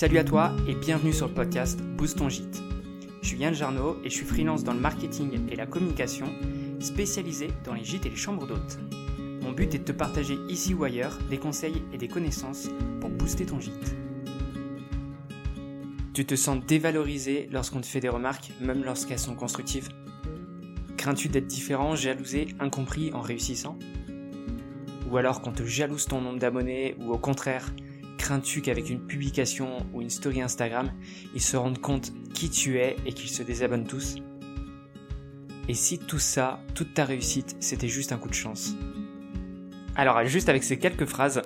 Salut à toi et bienvenue sur le podcast Boost ton gîte. Je suis Yann Jarno et je suis freelance dans le marketing et la communication, spécialisé dans les gîtes et les chambres d'hôtes. Mon but est de te partager ici ou ailleurs des conseils et des connaissances pour booster ton gîte. Tu te sens dévalorisé lorsqu'on te fait des remarques, même lorsqu'elles sont constructives Crains-tu d'être différent, jalousé, incompris en réussissant? Ou alors qu'on te jalouse ton nombre d'abonnés, ou au contraire, crains-tu qu'avec une publication ou une story Instagram, ils se rendent compte qui tu es et qu'ils se désabonnent tous Et si tout ça, toute ta réussite, c'était juste un coup de chance? Alors juste avec ces quelques phrases,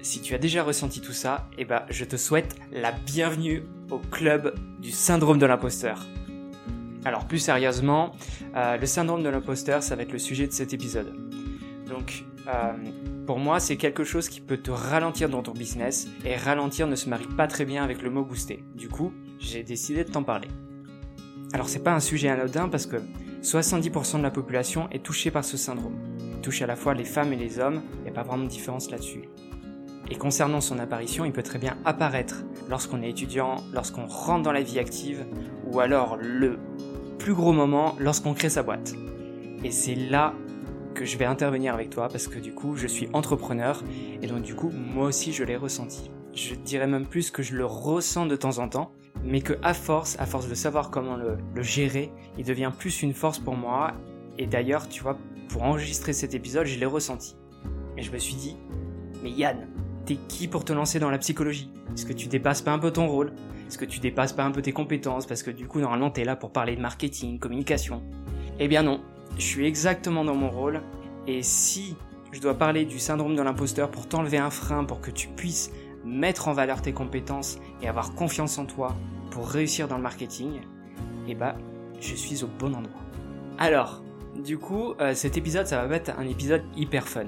si tu as déjà ressenti tout ça, eh ben, je te souhaite la bienvenue au club du syndrome de l'imposteur. Alors plus sérieusement, euh, le syndrome de l'imposteur, ça va être le sujet de cet épisode. Donc, euh, pour moi, c'est quelque chose qui peut te ralentir dans ton business, et ralentir ne se marie pas très bien avec le mot booster. Du coup, j'ai décidé de t'en parler. Alors c'est pas un sujet anodin parce que 70% de la population est touchée par ce syndrome. Il touche à la fois les femmes et les hommes, il n'y a pas vraiment de différence là-dessus. Et concernant son apparition, il peut très bien apparaître lorsqu'on est étudiant, lorsqu'on rentre dans la vie active, ou alors le plus gros moment lorsqu'on crée sa boîte. Et c'est là que je vais intervenir avec toi parce que du coup je suis entrepreneur et donc du coup moi aussi je l'ai ressenti. Je dirais même plus que je le ressens de temps en temps, mais que à force, à force de savoir comment le, le gérer, il devient plus une force pour moi. Et d'ailleurs, tu vois, pour enregistrer cet épisode, je l'ai ressenti. Et je me suis dit, mais Yann, t'es qui pour te lancer dans la psychologie? Est-ce que tu dépasses pas un peu ton rôle? Est-ce que tu dépasses pas un peu tes compétences? Parce que du coup, normalement, t'es là pour parler de marketing, communication. Eh bien non, je suis exactement dans mon rôle. Et si je dois parler du syndrome de l'imposteur pour t'enlever un frein, pour que tu puisses mettre en valeur tes compétences et avoir confiance en toi pour réussir dans le marketing, eh bah, je suis au bon endroit. Alors, du coup, euh, cet épisode, ça va être un épisode hyper fun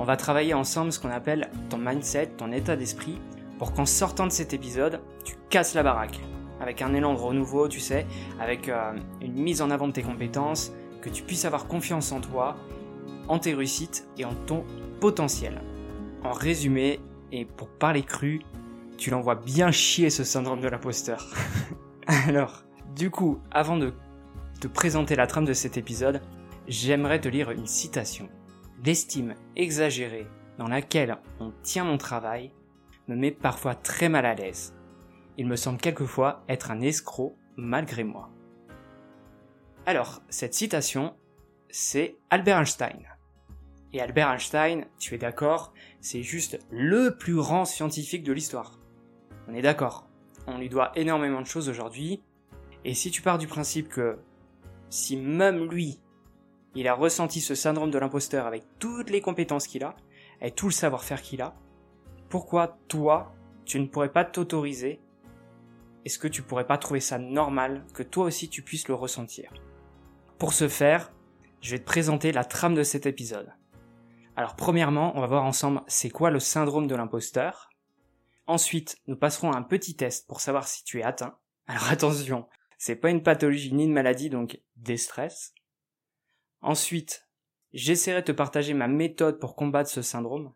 on va travailler ensemble ce qu'on appelle ton mindset, ton état d'esprit, pour qu'en sortant de cet épisode, tu casses la baraque. Avec un élan de renouveau, tu sais, avec euh, une mise en avant de tes compétences, que tu puisses avoir confiance en toi, en tes réussites et en ton potentiel. En résumé, et pour parler cru, tu l'envoies bien chier ce syndrome de l'imposteur. Alors, du coup, avant de te présenter la trame de cet épisode, j'aimerais te lire une citation. L'estime exagérée dans laquelle on tient mon travail me met parfois très mal à l'aise. Il me semble quelquefois être un escroc malgré moi. Alors, cette citation, c'est Albert Einstein. Et Albert Einstein, tu es d'accord, c'est juste le plus grand scientifique de l'histoire. On est d'accord. On lui doit énormément de choses aujourd'hui. Et si tu pars du principe que si même lui il a ressenti ce syndrome de l'imposteur avec toutes les compétences qu'il a, et tout le savoir-faire qu'il a, pourquoi toi, tu ne pourrais pas t'autoriser? Est-ce que tu pourrais pas trouver ça normal que toi aussi tu puisses le ressentir? Pour ce faire, je vais te présenter la trame de cet épisode. Alors premièrement, on va voir ensemble c'est quoi le syndrome de l'imposteur. Ensuite, nous passerons à un petit test pour savoir si tu es atteint. Alors attention, c'est pas une pathologie ni une maladie, donc des stress. Ensuite, j'essaierai de te partager ma méthode pour combattre ce syndrome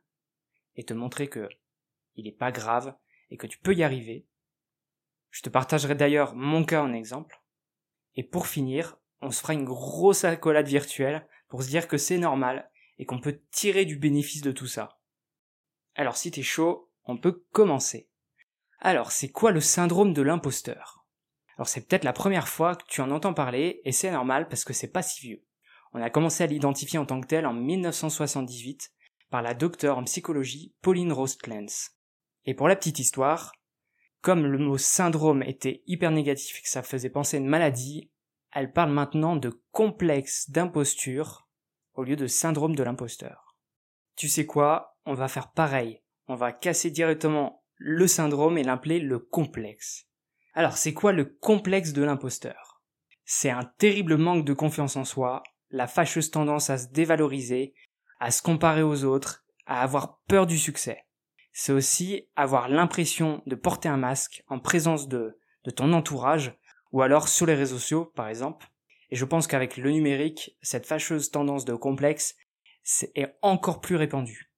et te montrer que il n'est pas grave et que tu peux y arriver. Je te partagerai d'ailleurs mon cas en exemple. Et pour finir, on se fera une grosse accolade virtuelle pour se dire que c'est normal et qu'on peut tirer du bénéfice de tout ça. Alors si t'es chaud, on peut commencer. Alors c'est quoi le syndrome de l'imposteur? Alors c'est peut-être la première fois que tu en entends parler et c'est normal parce que c'est pas si vieux. On a commencé à l'identifier en tant que tel en 1978 par la docteure en psychologie Pauline Rose. Et pour la petite histoire, comme le mot syndrome était hyper négatif et que ça faisait penser à une maladie, elle parle maintenant de complexe d'imposture au lieu de syndrome de l'imposteur. Tu sais quoi? On va faire pareil. On va casser directement le syndrome et l'appeler le complexe. Alors c'est quoi le complexe de l'imposteur? C'est un terrible manque de confiance en soi la fâcheuse tendance à se dévaloriser, à se comparer aux autres, à avoir peur du succès. C'est aussi avoir l'impression de porter un masque en présence de, de ton entourage, ou alors sur les réseaux sociaux, par exemple. Et je pense qu'avec le numérique, cette fâcheuse tendance de complexe est encore plus répandue.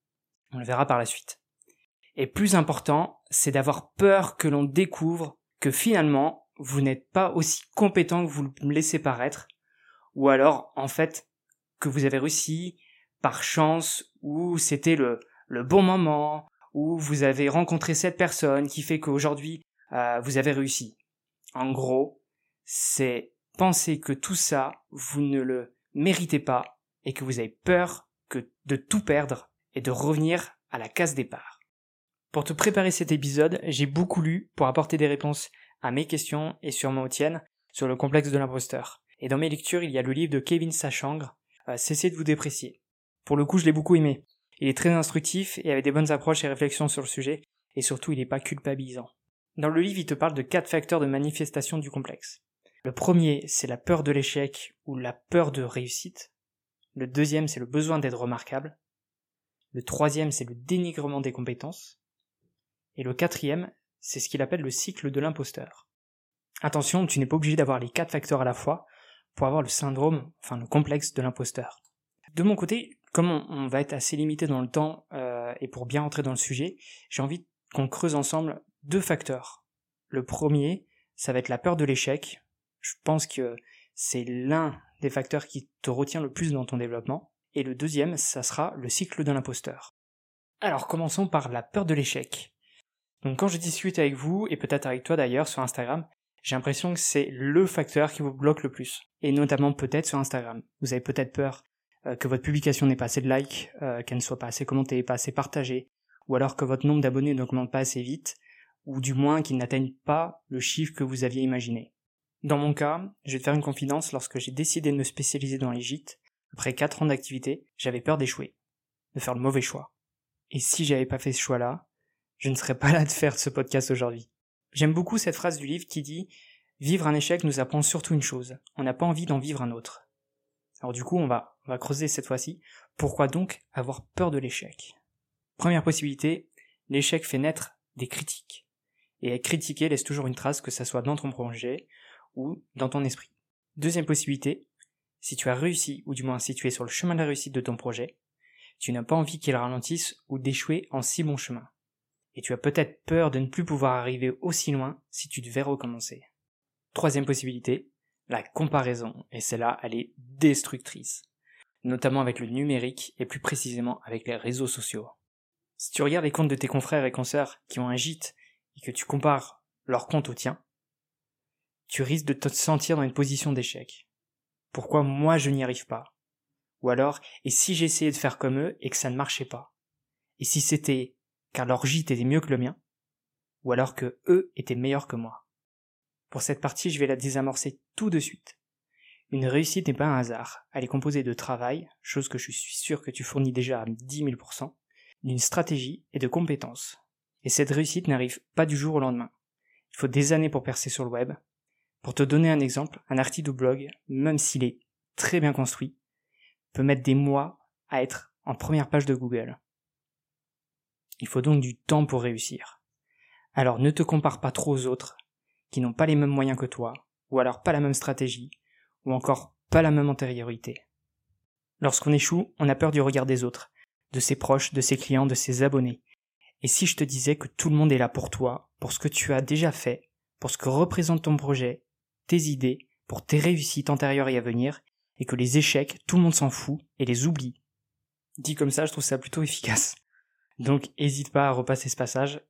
On le verra par la suite. Et plus important, c'est d'avoir peur que l'on découvre que finalement, vous n'êtes pas aussi compétent que vous me laissez paraître, ou alors, en fait, que vous avez réussi par chance, ou c'était le, le bon moment, ou vous avez rencontré cette personne qui fait qu'aujourd'hui, euh, vous avez réussi. En gros, c'est penser que tout ça, vous ne le méritez pas et que vous avez peur que de tout perdre et de revenir à la case départ. Pour te préparer cet épisode, j'ai beaucoup lu pour apporter des réponses à mes questions et sûrement aux tiennes sur le complexe de l'imposteur. Et dans mes lectures, il y a le livre de Kevin Sachangre, euh, Cessez de vous déprécier. Pour le coup, je l'ai beaucoup aimé. Il est très instructif et avait des bonnes approches et réflexions sur le sujet, et surtout il n'est pas culpabilisant. Dans le livre, il te parle de quatre facteurs de manifestation du complexe. Le premier, c'est la peur de l'échec ou la peur de réussite. Le deuxième, c'est le besoin d'être remarquable. Le troisième, c'est le dénigrement des compétences. Et le quatrième, c'est ce qu'il appelle le cycle de l'imposteur. Attention, tu n'es pas obligé d'avoir les quatre facteurs à la fois pour avoir le syndrome, enfin le complexe de l'imposteur. De mon côté, comme on, va être assez limité dans le temps euh, et pour bien entrer dans le sujet, j'ai envie qu'on creuse ensemble deux facteurs. Le premier, ça va être la peur de l'échec. Je pense que c'est l'un des facteurs qui te retient le plus dans ton développement. Et le deuxième, ça sera le cycle de l'imposteur. Alors commençons par la peur de l'échec. Donc quand je discute avec vous, et peut-être avec toi d'ailleurs sur Instagram, j'ai l'impression que c'est le facteur qui vous bloque le plus. Et notamment peut-être sur Instagram. Vous avez peut-être peur euh, que votre publication n'ait pas assez de likes, euh, qu'elle ne soit pas assez commentée, pas assez partagée, ou alors que votre nombre d'abonnés n'augmente pas assez vite, ou du moins qu'il n'atteigne pas le chiffre que vous aviez imaginé. Dans mon cas, je vais te faire une confidence, lorsque j'ai décidé de me spécialiser dans les gîtes, après 4 ans d'activité, j'avais peur d'échouer, de faire le mauvais choix. Et si j'avais pas fait ce choix-là, je ne serais pas là de faire ce podcast aujourd'hui. J'aime beaucoup cette phrase du livre qui dit Vivre un échec nous apprend surtout une chose, on n'a pas envie d'en vivre un autre. Alors du coup, on va, on va creuser cette fois-ci. Pourquoi donc avoir peur de l'échec? Première possibilité, l'échec fait naître des critiques. Et être critiqué laisse toujours une trace, que ça soit dans ton projet ou dans ton esprit. Deuxième possibilité, si tu as réussi, ou du moins si tu es sur le chemin de la réussite de ton projet, tu n'as pas envie qu'il ralentisse ou d'échouer en si bon chemin. Et tu as peut-être peur de ne plus pouvoir arriver aussi loin si tu devais recommencer. Troisième possibilité, la comparaison, et celle-là, elle est destructrice, notamment avec le numérique et plus précisément avec les réseaux sociaux. Si tu regardes les comptes de tes confrères et consoeurs qui ont un gîte et que tu compares leur compte au tien, tu risques de te sentir dans une position d'échec. Pourquoi moi je n'y arrive pas? Ou alors, et si j'essayais de faire comme eux et que ça ne marchait pas? Et si c'était car leur gîte était mieux que le mien? Ou alors que eux étaient meilleurs que moi? Pour cette partie, je vais la désamorcer tout de suite. Une réussite n'est pas un hasard, elle est composée de travail, chose que je suis sûr que tu fournis déjà à 10 000%, d'une stratégie et de compétences. Et cette réussite n'arrive pas du jour au lendemain. Il faut des années pour percer sur le web. Pour te donner un exemple, un article de blog, même s'il est très bien construit, peut mettre des mois à être en première page de Google. Il faut donc du temps pour réussir. Alors ne te compare pas trop aux autres, qui n'ont pas les mêmes moyens que toi, ou alors pas la même stratégie, ou encore pas la même antériorité. Lorsqu'on échoue, on a peur du regard des autres, de ses proches, de ses clients, de ses abonnés. Et si je te disais que tout le monde est là pour toi, pour ce que tu as déjà fait, pour ce que représente ton projet, tes idées, pour tes réussites antérieures et à venir, et que les échecs, tout le monde s'en fout et les oublie. Dit comme ça, je trouve ça plutôt efficace. Donc, hésite pas à repasser ce passage,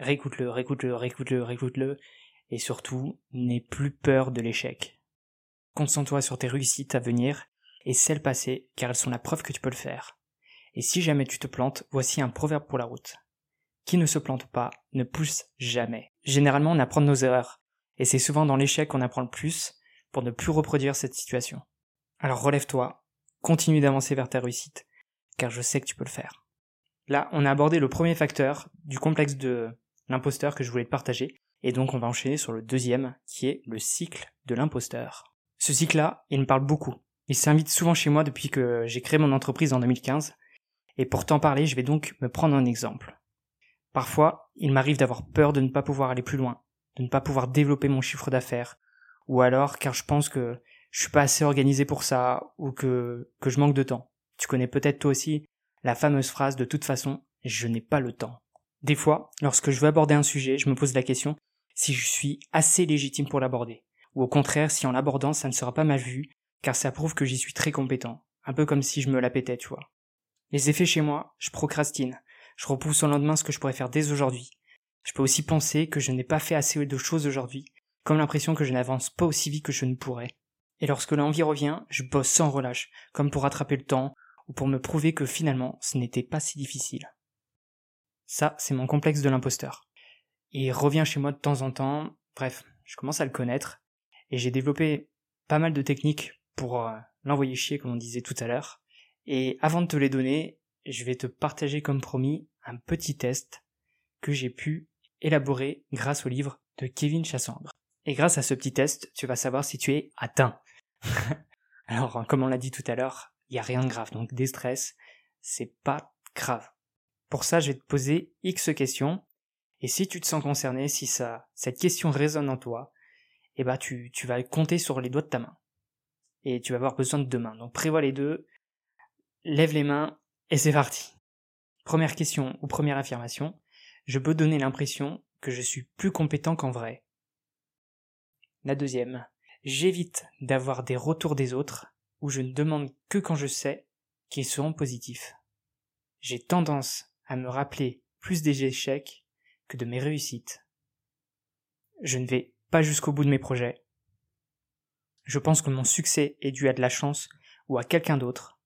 réécoute-le, réécoute-le, réécoute-le, réécoute-le, et surtout, n'aie plus peur de l'échec. Concentre-toi sur tes réussites à venir et celles passées, car elles sont la preuve que tu peux le faire. Et si jamais tu te plantes, voici un proverbe pour la route. Qui ne se plante pas ne pousse jamais. Généralement, on apprend de nos erreurs. Et c'est souvent dans l'échec qu'on apprend le plus pour ne plus reproduire cette situation. Alors relève-toi, continue d'avancer vers ta réussite, car je sais que tu peux le faire. Là, on a abordé le premier facteur du complexe de l'imposteur que je voulais te partager, et donc on va enchaîner sur le deuxième, qui est le cycle de l'imposteur. Ce cycle-là, il me parle beaucoup. Il s'invite souvent chez moi depuis que j'ai créé mon entreprise en 2015, et pour t'en parler, je vais donc me prendre un exemple. Parfois, il m'arrive d'avoir peur de ne pas pouvoir aller plus loin, de ne pas pouvoir développer mon chiffre d'affaires, ou alors car je pense que je suis pas assez organisé pour ça, ou que, je manque de temps. Tu connais peut-être toi aussi la fameuse phrase de toute façon, je n'ai pas le temps. Des fois, lorsque je veux aborder un sujet, je me pose la question si je suis assez légitime pour l'aborder. Ou au contraire, si en l'abordant, ça ne sera pas mal vu, car ça prouve que j'y suis très compétent. Un peu comme si je me la pétais, tu vois. Les effets chez moi, je procrastine. Je repousse au lendemain ce que je pourrais faire dès aujourd'hui. Je peux aussi penser que je n'ai pas fait assez de choses aujourd'hui, comme l'impression que je n'avance pas aussi vite que je ne pourrais. Et lorsque l'envie revient, je bosse sans relâche, comme pour rattraper le temps, ou pour me prouver que finalement ce n'était pas si difficile. Ça, c'est mon complexe de l'imposteur. Il revient chez moi de temps en temps, bref, je commence à le connaître, et j'ai développé pas mal de techniques pour euh, l'envoyer chier, comme on disait tout à l'heure. Et avant de te les donner, je vais te partager comme promis un petit test que j'ai pu élaborer grâce au livre de Kevin Chassandre. Et grâce à ce petit test, tu vas savoir si tu es atteint. Alors, comme on l'a dit tout à l'heure, il n'y a rien de grave. Donc, des stress, c'est pas grave. Pour ça, je vais te poser X questions. Et si tu te sens concerné, si ça, cette question résonne en toi, eh ben, tu, tu vas compter sur les doigts de ta main. Et tu vas avoir besoin de deux mains. Donc, prévois les deux, lève les mains, et c'est parti. Première question ou première affirmation. Je peux donner l'impression que je suis plus compétent qu'en vrai. La deuxième. J'évite d'avoir des retours des autres où je ne demande que quand je sais qu'ils seront positifs. J'ai tendance à me rappeler plus des échecs que de mes réussites. Je ne vais pas jusqu'au bout de mes projets. Je pense que mon succès est dû à de la chance ou à quelqu'un d'autre.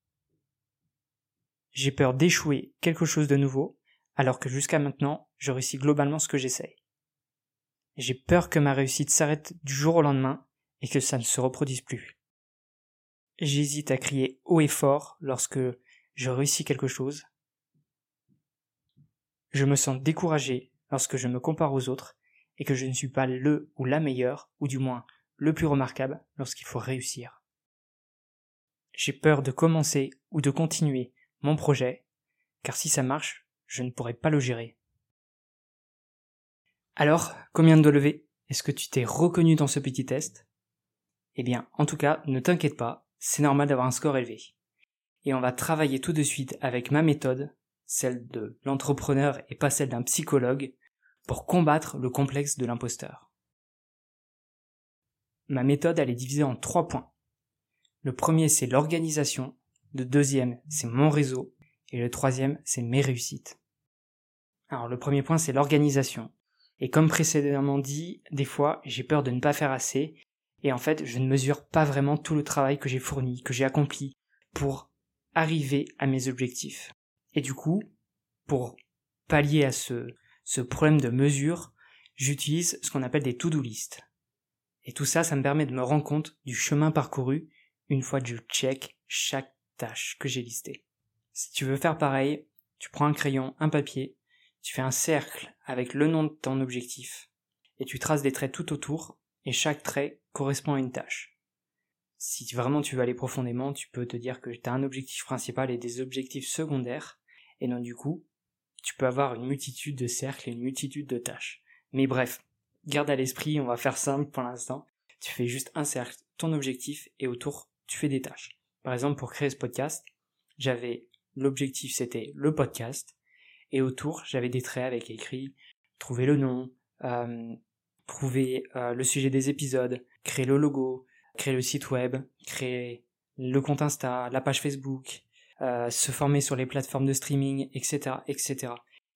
J'ai peur d'échouer quelque chose de nouveau, alors que jusqu'à maintenant, je réussis globalement ce que j'essaye. J'ai peur que ma réussite s'arrête du jour au lendemain et que ça ne se reproduise plus. J'hésite à crier haut et fort lorsque je réussis quelque chose. Je me sens découragé lorsque je me compare aux autres et que je ne suis pas le ou la meilleure, ou du moins le plus remarquable lorsqu'il faut réussir. J'ai peur de commencer ou de continuer mon projet, car si ça marche, je ne pourrai pas le gérer. Alors, combien de lever Est-ce que tu t'es reconnu dans ce petit test? Eh bien, en tout cas, ne t'inquiète pas, c'est normal d'avoir un score élevé. Et on va travailler tout de suite avec ma méthode, celle de l'entrepreneur et pas celle d'un psychologue, pour combattre le complexe de l'imposteur. Ma méthode, elle est divisée en trois points. Le premier, c'est l'organisation. Le deuxième, c'est mon réseau. Et le troisième, c'est mes réussites. Alors, le premier point, c'est l'organisation. Et comme précédemment dit, des fois, j'ai peur de ne pas faire assez et en fait, je ne mesure pas vraiment tout le travail que j'ai fourni, que j'ai accompli pour arriver à mes objectifs. Et du coup, pour pallier à ce, problème de mesure, j'utilise ce qu'on appelle des to-do list. Et tout ça, ça me permet de me rendre compte du chemin parcouru une fois que je check chaque tâche que j'ai listée. Si tu veux faire pareil, tu prends un crayon, un papier, tu fais un cercle avec le nom de ton objectif, et tu traces des traits tout autour et chaque trait correspond à une tâche. Si vraiment tu veux aller profondément, tu peux te dire que tu as un objectif principal et des objectifs secondaires, et donc du coup, tu peux avoir une multitude de cercles et une multitude de tâches. Mais bref, garde à l'esprit, on va faire simple pour l'instant. Tu fais juste un cercle, ton objectif, et autour, tu fais des tâches. Par exemple, pour créer ce podcast, j'avais l'objectif c'était le podcast, et autour, j'avais des traits avec écrit trouver le nom, euh, trouver euh, le sujet des épisodes, créer le logo, créer le site web, créer le compte Insta, la page Facebook, euh, se former sur les plateformes de streaming, etc., etc.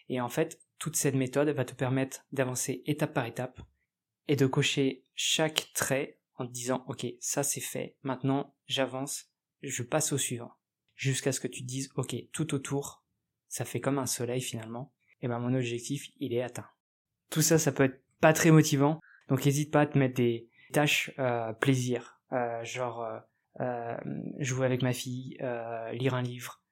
Et en fait, toute cette méthode va te permettre d'avancer étape par étape et de cocher chaque trait en te disant ok ça c'est fait maintenant j'avance je passe au suivant jusqu'à ce que tu te dises ok tout autour ça fait comme un soleil finalement et ben mon objectif il est atteint tout ça ça peut être pas très motivant. Donc n'hésite pas à te mettre des tâches euh, plaisir, euh, genre euh, euh jouer avec ma fille, lire un livre,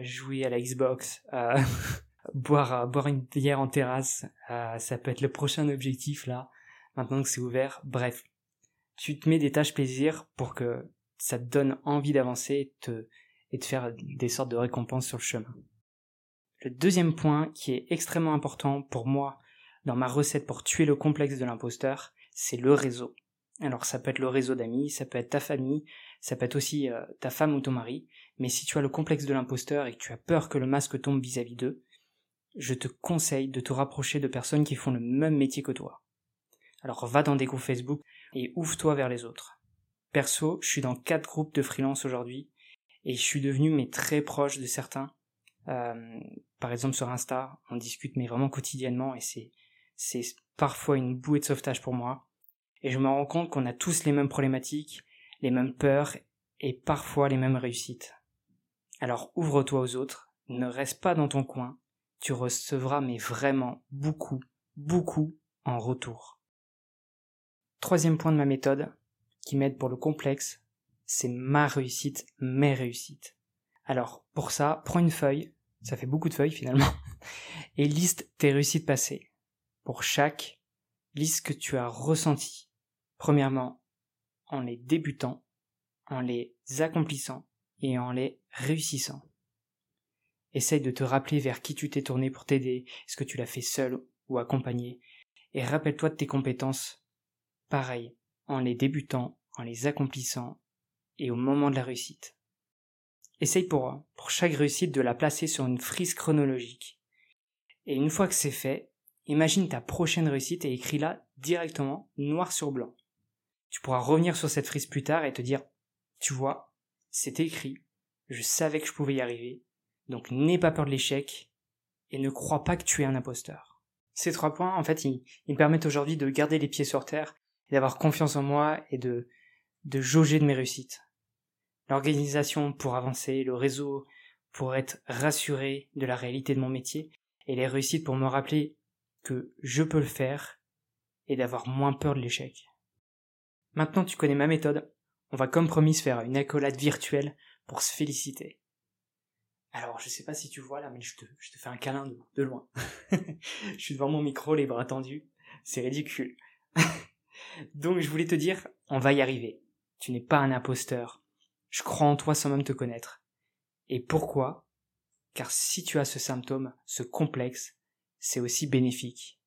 jouer à la Xbox, boire boire une bière en terrasse. ça peut être le prochain objectif là. Maintenant que c'est ouvert, bref, tu te mets des tâches plaisir pour que ça te donne envie d'avancer et te et de faire des sortes de récompenses sur le chemin. Le deuxième point qui est extrêmement important pour moi dans ma recette pour tuer le complexe de l'imposteur, c'est le réseau. Alors ça peut être le réseau d'amis, ça peut être ta famille, ça peut être aussi euh, ta femme ou ton mari, mais si tu as le complexe de l'imposteur et que tu as peur que le masque tombe vis-à-vis d'eux, je te conseille de te rapprocher de personnes qui font le même métier que toi. Alors va dans des groupes Facebook et ouvre-toi vers les autres. Perso, je suis dans quatre groupes de freelance aujourd'hui et je suis devenu très proche de certains. Euh, par exemple sur Insta, on discute mais vraiment quotidiennement et c'est c'est parfois une bouée de sauvetage pour moi. Et je me rends compte qu'on a tous les mêmes problématiques, les mêmes peurs et parfois les mêmes réussites. Alors ouvre-toi aux autres, ne reste pas dans ton coin, tu recevras mais vraiment beaucoup, beaucoup en retour. Troisième point de ma méthode, qui m'aide pour le complexe, c'est ma réussite, mes réussites. Alors, pour ça, prends une feuille, ça fait beaucoup de feuilles finalement, et liste tes réussites passées. Pour chaque, liste ce que tu as ressenti. Premièrement, en les débutant, en les accomplissant et en les réussissant. Essaye de te rappeler vers qui tu t'es tourné pour t'aider, est-ce que tu l'as fait seul ou accompagné, et rappelle-toi de tes compétences, pareil, en les débutant, en les accomplissant, et au moment de la réussite. Essaye pour, chaque réussite de la placer sur une frise chronologique. Et une fois que c'est fait, imagine ta prochaine réussite et écris-la directement, noir sur blanc. Tu pourras revenir sur cette frise plus tard et te dire, tu vois, c'est écrit, je savais que je pouvais y arriver, donc n'aie pas peur de l'échec et ne crois pas que tu es un imposteur. Ces trois points, en fait, ils, me permettent aujourd'hui de garder les pieds sur terre d'avoir confiance en moi et de, de jauger de mes réussites. L'organisation pour avancer, le réseau pour être rassuré de la réalité de mon métier et les réussites pour me rappeler que je peux le faire et d'avoir moins peur de l'échec. Maintenant tu connais ma méthode, on va comme promis faire une accolade virtuelle pour se féliciter. Alors, je sais pas si tu vois là, mais je te, je te fais un câlin de, de loin. je suis devant mon micro, les bras tendus. C'est ridicule. Donc, je voulais te dire, on va y arriver. Tu n'es pas un imposteur. Je crois en toi sans même te connaître. Et pourquoi? Car si tu as ce symptôme, ce complexe, c'est aussi bénéfique.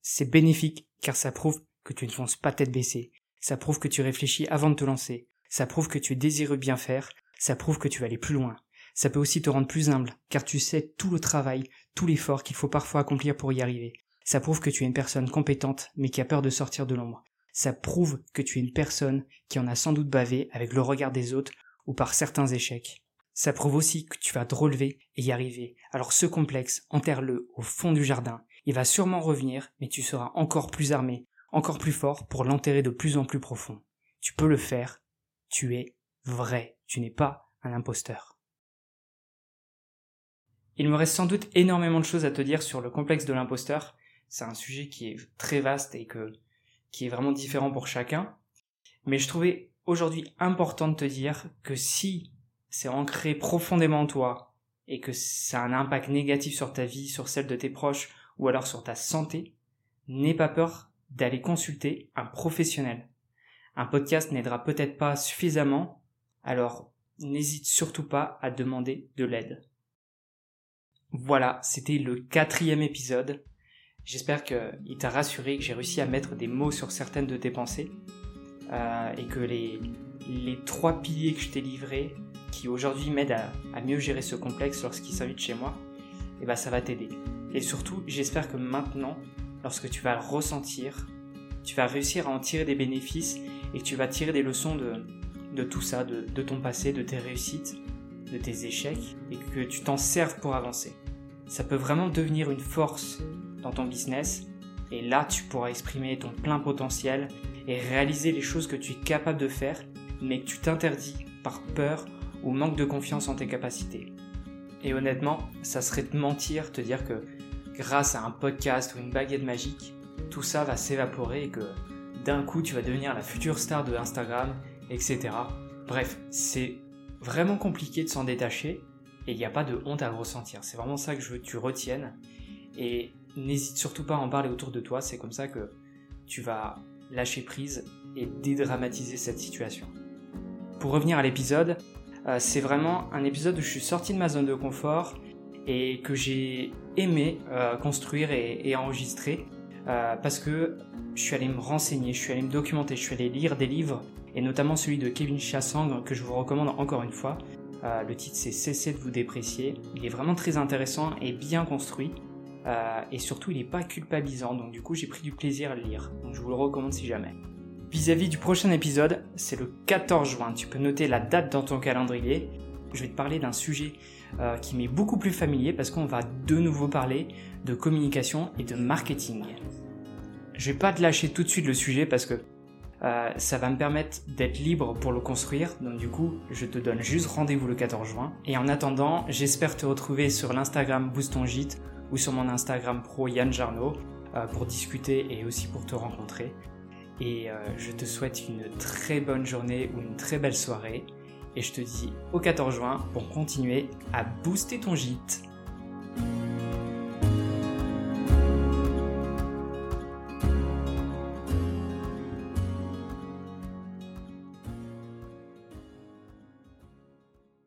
C'est bénéfique car ça prouve que tu ne fonces pas tête baissée. Ça prouve que tu réfléchis avant de te lancer. Ça prouve que tu es désireux bien faire. Ça prouve que tu vas aller plus loin. Ça peut aussi te rendre plus humble, car tu sais tout le travail, tout l'effort qu'il faut parfois accomplir pour y arriver. Ça prouve que tu es une personne compétente, mais qui a peur de sortir de l'ombre. Ça prouve que tu es une personne qui en a sans doute bavé avec le regard des autres ou par certains échecs. Ça prouve aussi que tu vas te relever et y arriver. Alors ce complexe, enterre-le au fond du jardin. Il va sûrement revenir, mais tu seras encore plus armé, encore plus fort pour l'enterrer de plus en plus profond. Tu peux le faire. Tu es vrai. Tu n'es pas un imposteur. Il me reste sans doute énormément de choses à te dire sur le complexe de l'imposteur. C'est un sujet qui est très vaste et que, qui est vraiment différent pour chacun. Mais je trouvais aujourd'hui important de te dire que si c'est ancré profondément en toi et que ça a un impact négatif sur ta vie, sur celle de tes proches ou alors sur ta santé, n'aie pas peur d'aller consulter un professionnel. Un podcast n'aidera peut-être pas suffisamment, alors n'hésite surtout pas à demander de l'aide. Voilà, c'était le quatrième épisode. J'espère qu'il t'a rassuré, que j'ai réussi à mettre des mots sur certaines de tes pensées euh, et que les, trois piliers que je t'ai livrés, qui aujourd'hui m'aident à, mieux gérer ce complexe lorsqu'il s'invite chez moi, et eh ben ça va t'aider. Et surtout, j'espère que maintenant, lorsque tu vas le ressentir, tu vas réussir à en tirer des bénéfices et que tu vas tirer des leçons de, de tout ça, de, de ton passé, de tes réussites, de tes échecs, et que tu t'en serves pour avancer ça peut vraiment devenir une force dans ton business et là tu pourras exprimer ton plein potentiel et réaliser les choses que tu es capable de faire mais que tu t'interdis par peur ou manque de confiance en tes capacités. Et honnêtement, ça serait de mentir te dire que grâce à un podcast ou une baguette magique, tout ça va s'évaporer et que d'un coup tu vas devenir la future star de Instagram, etc. Bref, c'est vraiment compliqué de s'en détacher et il n'y a pas de honte à le ressentir. C'est vraiment ça que je veux que tu retiennes. Et n'hésite surtout pas à en parler autour de toi. C'est comme ça que tu vas lâcher prise et dédramatiser cette situation. Pour revenir à l'épisode, euh, c'est vraiment un épisode où je suis sorti de ma zone de confort et que j'ai aimé euh, construire et, enregistrer euh, parce que je suis allé me renseigner, je suis allé me documenter, je suis allé lire des livres et notamment celui de Kevin Chassang que je vous recommande encore une fois, le titre c'est Cessez de vous déprécier. Il est vraiment très intéressant et bien construit. Et surtout il n'est pas culpabilisant, donc du coup j'ai pris du plaisir à le lire, donc je vous le recommande si jamais. Vis-à-vis du prochain épisode, c'est le 14 juin, tu peux noter la date dans ton calendrier, je vais te parler d'un sujet qui m'est beaucoup plus familier parce qu'on va de nouveau parler de communication et de marketing. Je vais pas te lâcher tout de suite le sujet parce que euh, ça va me permettre d'être libre pour le construire. Donc du coup, je te donne juste rendez-vous le 14 juin. Et en attendant, j'espère te retrouver sur l'Instagram Boost ton gîte ou sur mon Instagram pro Yann Jarno euh, pour discuter et aussi pour te rencontrer. Et euh, je te souhaite une très bonne journée ou une très belle soirée. Et je te dis au 14 juin pour continuer à booster ton gîte.